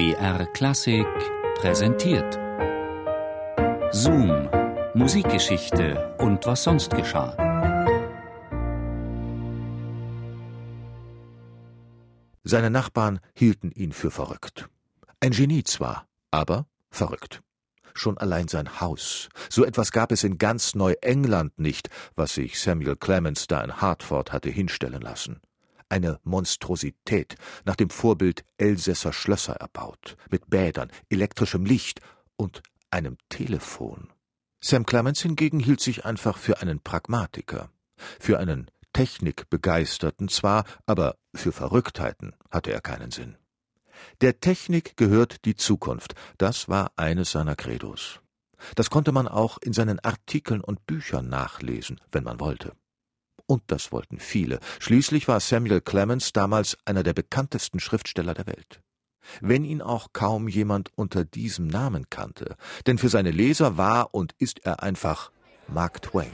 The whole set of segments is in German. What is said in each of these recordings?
BR Klassik präsentiert. Zoom, Musikgeschichte und was sonst geschah. Seine Nachbarn hielten ihn für verrückt. Ein Genie zwar, aber verrückt. Schon allein sein Haus. So etwas gab es in ganz Neuengland nicht, was sich Samuel Clemens da in Hartford hatte hinstellen lassen. Eine Monstrosität, nach dem Vorbild Elsässer Schlösser erbaut, mit Bädern, elektrischem Licht und einem Telefon. Sam Clemens hingegen hielt sich einfach für einen Pragmatiker, für einen Technikbegeisterten zwar, aber für Verrücktheiten hatte er keinen Sinn. Der Technik gehört die Zukunft, das war eines seiner Credos. Das konnte man auch in seinen Artikeln und Büchern nachlesen, wenn man wollte. Und das wollten viele. Schließlich war Samuel Clemens damals einer der bekanntesten Schriftsteller der Welt. Wenn ihn auch kaum jemand unter diesem Namen kannte, denn für seine Leser war und ist er einfach Mark Twain.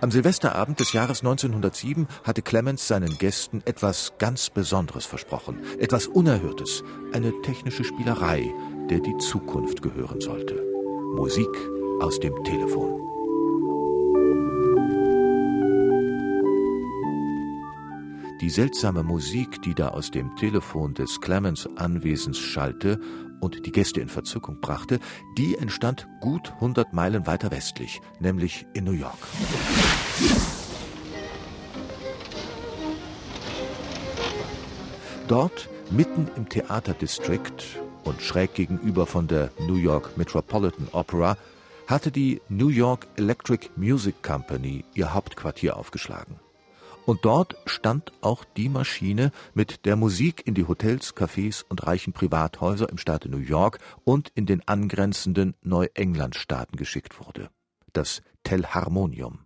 Am Silvesterabend des Jahres 1907 hatte Clemens seinen Gästen etwas ganz Besonderes versprochen, etwas Unerhörtes, eine technische Spielerei, der die Zukunft gehören sollte. Musik aus dem Telefon. Die seltsame Musik, die da aus dem Telefon des Clemens Anwesens schallte und die Gäste in Verzückung brachte, die entstand gut 100 Meilen weiter westlich, nämlich in New York. Dort, mitten im Theaterdistrikt und schräg gegenüber von der New York Metropolitan Opera, hatte die New York Electric Music Company ihr Hauptquartier aufgeschlagen. Und dort stand auch die Maschine, mit der Musik in die Hotels, Cafés und reichen Privathäuser im Staate New York und in den angrenzenden Neuenglandstaaten geschickt wurde. Das Telharmonium.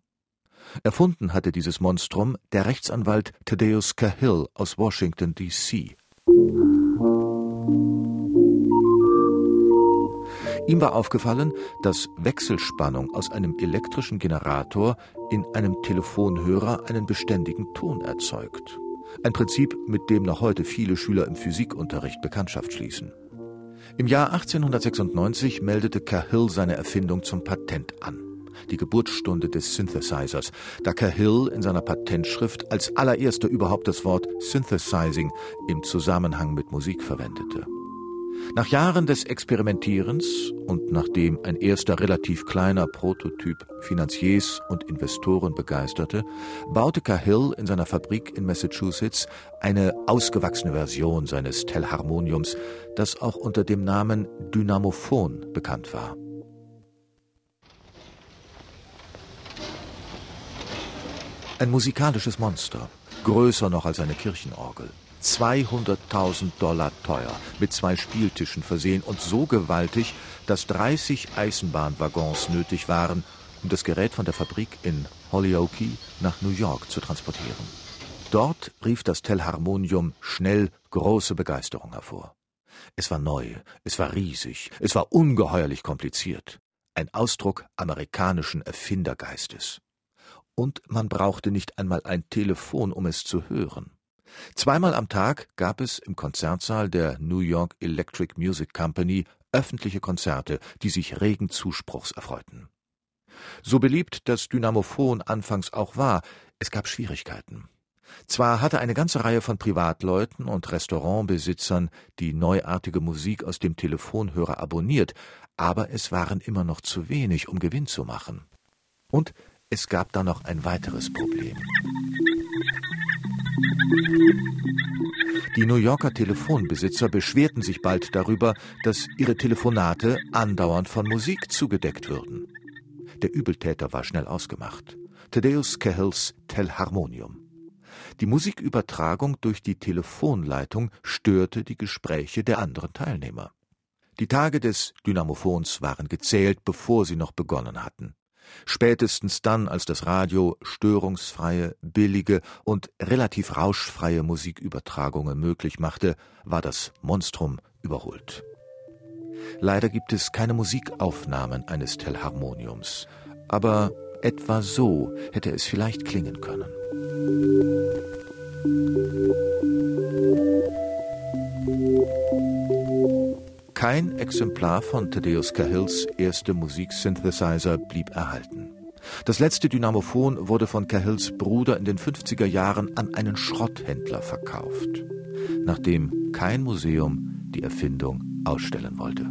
Erfunden hatte dieses Monstrum der Rechtsanwalt Thaddeus Cahill aus Washington, D.C. Ihm war aufgefallen, dass Wechselspannung aus einem elektrischen Generator in einem Telefonhörer einen beständigen Ton erzeugt. Ein Prinzip, mit dem noch heute viele Schüler im Physikunterricht Bekanntschaft schließen. Im Jahr 1896 meldete Cahill seine Erfindung zum Patent an. Die Geburtsstunde des Synthesizers, da Cahill in seiner Patentschrift als allererster überhaupt das Wort Synthesizing im Zusammenhang mit Musik verwendete. Nach Jahren des Experimentierens und nachdem ein erster relativ kleiner Prototyp Finanziers und Investoren begeisterte, baute Cahill in seiner Fabrik in Massachusetts eine ausgewachsene Version seines Telharmoniums, das auch unter dem Namen Dynamophon bekannt war. Ein musikalisches Monster, größer noch als eine Kirchenorgel. 200.000 Dollar teuer, mit zwei Spieltischen versehen und so gewaltig, dass 30 Eisenbahnwaggons nötig waren, um das Gerät von der Fabrik in Holyoke nach New York zu transportieren. Dort rief das Telharmonium schnell große Begeisterung hervor. Es war neu, es war riesig, es war ungeheuerlich kompliziert. Ein Ausdruck amerikanischen Erfindergeistes. Und man brauchte nicht einmal ein Telefon, um es zu hören. Zweimal am Tag gab es im Konzertsaal der New York Electric Music Company öffentliche Konzerte, die sich regen Zuspruchs erfreuten. So beliebt das Dynamophon anfangs auch war, es gab Schwierigkeiten. Zwar hatte eine ganze Reihe von Privatleuten und Restaurantbesitzern die neuartige Musik aus dem Telefonhörer abonniert, aber es waren immer noch zu wenig, um Gewinn zu machen. Und es gab da noch ein weiteres Problem. Die New Yorker Telefonbesitzer beschwerten sich bald darüber, dass ihre Telefonate andauernd von Musik zugedeckt würden. Der Übeltäter war schnell ausgemacht. Thaddeus Cahills Telharmonium. Die Musikübertragung durch die Telefonleitung störte die Gespräche der anderen Teilnehmer. Die Tage des Dynamophons waren gezählt, bevor sie noch begonnen hatten. Spätestens dann, als das Radio störungsfreie, billige und relativ rauschfreie Musikübertragungen möglich machte, war das Monstrum überholt. Leider gibt es keine Musikaufnahmen eines Telharmoniums, aber etwa so hätte es vielleicht klingen können. Kein Exemplar von Thaddeus Cahills erste Musiksynthesizer blieb erhalten. Das letzte Dynamophon wurde von Cahills Bruder in den 50er Jahren an einen Schrotthändler verkauft, nachdem kein Museum die Erfindung ausstellen wollte.